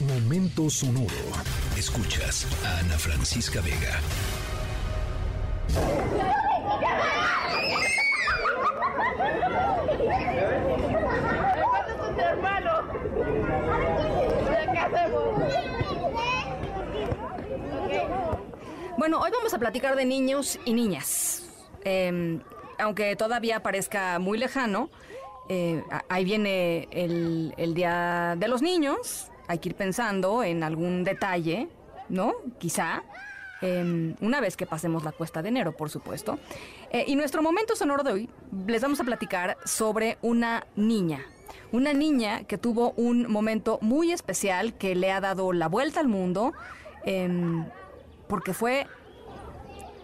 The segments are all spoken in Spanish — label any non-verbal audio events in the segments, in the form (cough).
Momento sonoro. Escuchas a Ana Francisca Vega. Bueno, hoy vamos a platicar de niños y niñas. Em, aunque todavía parezca muy lejano, eh, ahí viene el, Día de los Niños. Hay que ir pensando en algún detalle, ¿no? Quizá. Em, una vez que pasemos la cuesta de enero, por supuesto. Eh, y nuestro momento sonoro de hoy les vamos a platicar sobre una niña. Una niña que tuvo un momento muy especial que le ha dado la vuelta al mundo em, porque fue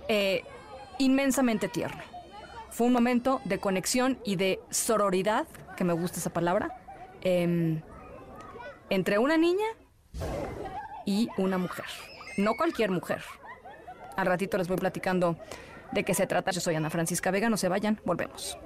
eh, inmensamente tierno. Fue un momento de conexión y de sororidad, que me gusta esa palabra, em, entre una niña y una mujer. No cualquier mujer. Al ratito les voy platicando de qué se trata. Yo soy Ana Francisca Vega, no se vayan, volvemos.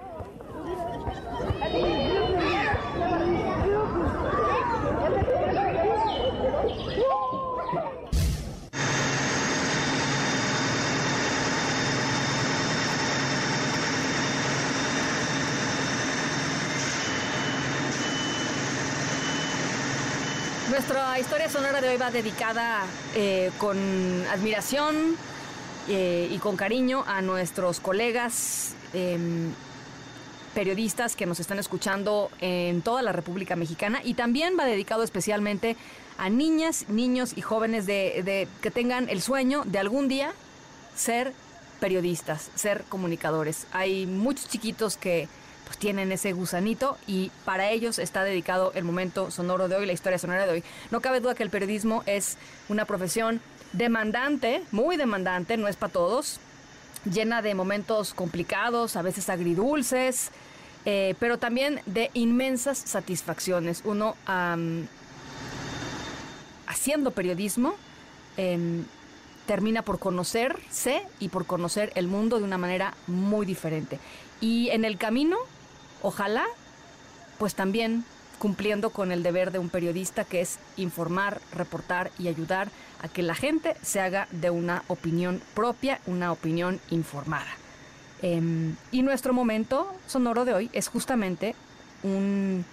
Nuestra historia sonora de hoy va dedicada eh, con admiración eh, y con cariño a nuestros colegas em, periodistas que nos están escuchando en toda la República Mexicana y también va dedicado especialmente a niñas, niños y jóvenes de, que tengan el sueño de algún día ser periodistas, ser comunicadores. Hay muchos chiquitos que pues tienen ese gusanito y para ellos está dedicado el momento sonoro de hoy, la historia sonora de hoy. No cabe duda que el periodismo es una profesión demandante, muy demandante, no es para todos, llena de momentos complicados, a veces agridulces, eh, pero también de inmensas satisfacciones. Uno haciendo periodismo em, termina por conocerse y por conocer el mundo de una manera muy diferente. Y en el camino Ojalá, pues también cumpliendo con el deber de un periodista que es informar, reportar y ayudar a que la gente se haga de una opinión propia, una opinión informada. Em, y nuestro momento sonoro de hoy es justamente un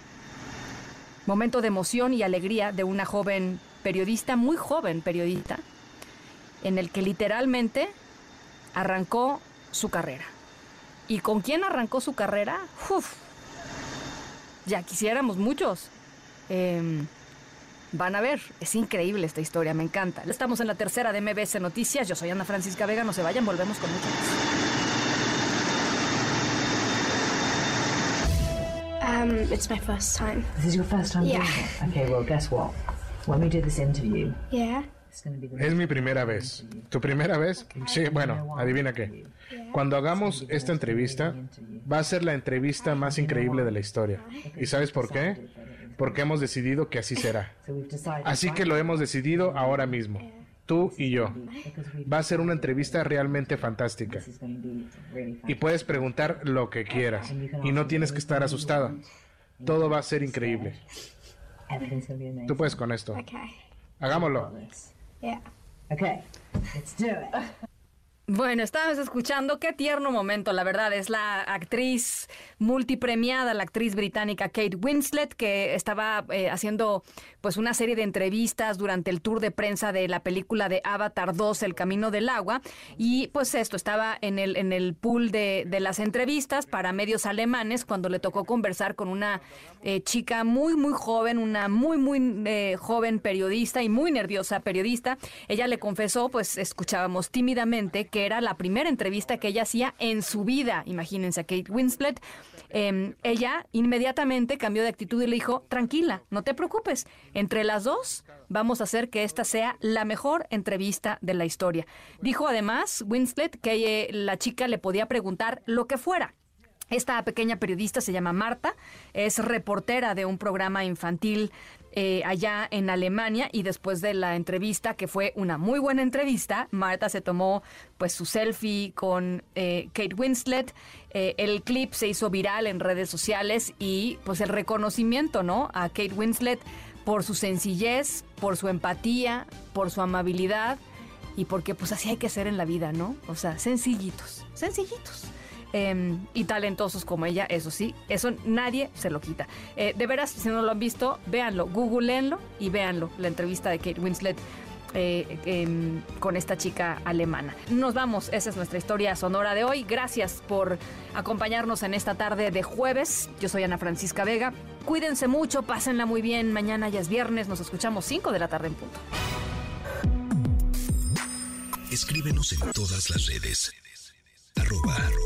momento de emoción y alegría de una joven periodista, muy joven periodista, en el que literalmente arrancó su carrera. ¿Y con quién arrancó su carrera? Uf, ya quisiéramos muchos. Em, van a ver, es increíble esta historia, me encanta. Estamos en la tercera de MBS Noticias. Yo soy Ana Francisca Vega, no se vayan, volvemos con mucho más. Um, it's my first time. This is your first time yeah. doing it? Okay, well, guess what? When we do this interview, yeah. Es mi primera vez. ¿Tu primera vez? Sí, bueno, adivina qué. Cuando hagamos esta entrevista, va a ser la entrevista más increíble de la historia. ¿Y sabes por qué? Porque hemos decidido que así será. Así que lo hemos decidido ahora mismo. Tú y yo. Va a ser una entrevista realmente fantástica. Y puedes preguntar lo que quieras. Y no tienes que estar asustada. Todo va a ser increíble. Tú puedes con esto. Hagámoslo. Yeah. Okay, let's do it. (laughs) Bueno, estabas escuchando qué tierno momento, la verdad, es la actriz multipremiada, la actriz británica Kate Winslet, que estaba eh, haciendo pues una serie de entrevistas durante el tour de prensa de la película de Avatar 2, El Camino del Agua, y pues esto estaba en el, en el pool de, de las entrevistas para medios alemanes cuando le tocó conversar con una eh, chica muy, muy joven, una muy, muy eh, joven periodista y muy nerviosa periodista. Ella le confesó, pues escuchábamos tímidamente, que era la primera entrevista que ella hacía en su vida. Imagínense a Kate Winslet. Em, ella inmediatamente cambió de actitud y le dijo, tranquila, no te preocupes, entre las dos vamos a hacer que esta sea la mejor entrevista de la historia. Dijo además Winslet que eh, la chica le podía preguntar lo que fuera. Esta pequeña periodista se llama Marta, es reportera de un programa infantil eh, allá en Alemania y después de la entrevista, que fue una muy buena entrevista, Marta se tomó pues su selfie con eh, Kate Winslet, eh, el clip se hizo viral en redes sociales y pues el reconocimiento, ¿no? A Kate Winslet por su sencillez, por su empatía, por su amabilidad y porque pues así hay que ser en la vida, ¿no? O sea, sencillitos, sencillitos. Em, y talentosos como ella, eso sí, eso nadie se lo quita. Eh, de veras, si no lo han visto, véanlo, googleenlo y véanlo, la entrevista de Kate Winslet. eh, em, con esta chica alemana. Nos vamos, esa es nuestra historia sonora de hoy. Gracias por acompañarnos en esta tarde de jueves. Yo soy Ana Francisca Vega. Cuídense mucho, pásenla muy bien. Mañana ya es viernes, nos escuchamos 5 de la tarde en punto. Escríbenos en todas las redes. Arroba, arroba